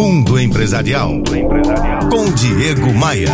Mundo Empresarial. Com Diego Maia.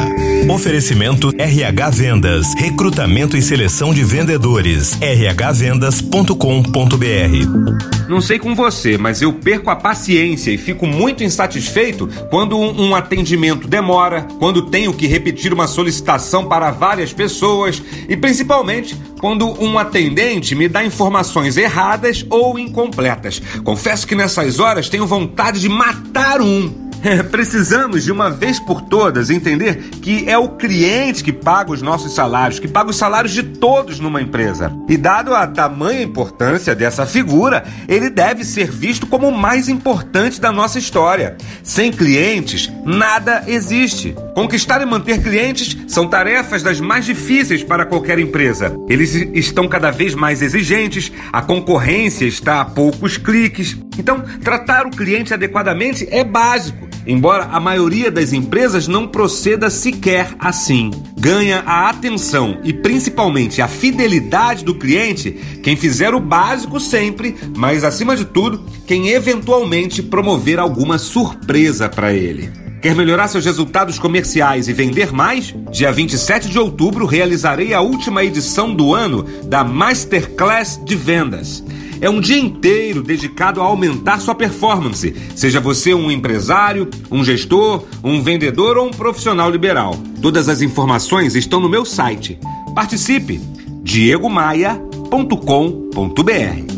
Oferecimento RH Vendas. Recrutamento e seleção de vendedores. rhvendas.com.br. Não sei com você, mas eu perco a paciência e fico muito insatisfeito quando um, um atendimento demora, quando tenho que repetir uma solicitação para várias pessoas e principalmente quando um atendente me dá informações erradas ou incompletas. Confesso que nessas horas tenho vontade de matar um. Precisamos de uma vez por todas entender que é o cliente que paga os nossos salários, que paga os salários de todos numa empresa. E dado a tamanha importância dessa figura, ele deve ser visto como o mais importante da nossa história. Sem clientes, nada existe. Conquistar e manter clientes são tarefas das mais difíceis para qualquer empresa. Eles estão cada vez mais exigentes, a concorrência está a poucos cliques. Então, tratar o cliente adequadamente é básico embora a maioria das empresas não proceda sequer assim. Ganha a atenção e principalmente a fidelidade do cliente quem fizer o básico sempre, mas acima de tudo, quem eventualmente promover alguma surpresa para ele. Quer melhorar seus resultados comerciais e vender mais? Dia 27 de outubro realizarei a última edição do ano da Masterclass de Vendas. É um dia inteiro dedicado a aumentar sua performance, seja você um empresário, um gestor, um vendedor ou um profissional liberal. Todas as informações estão no meu site. Participe! diegomaia.com.br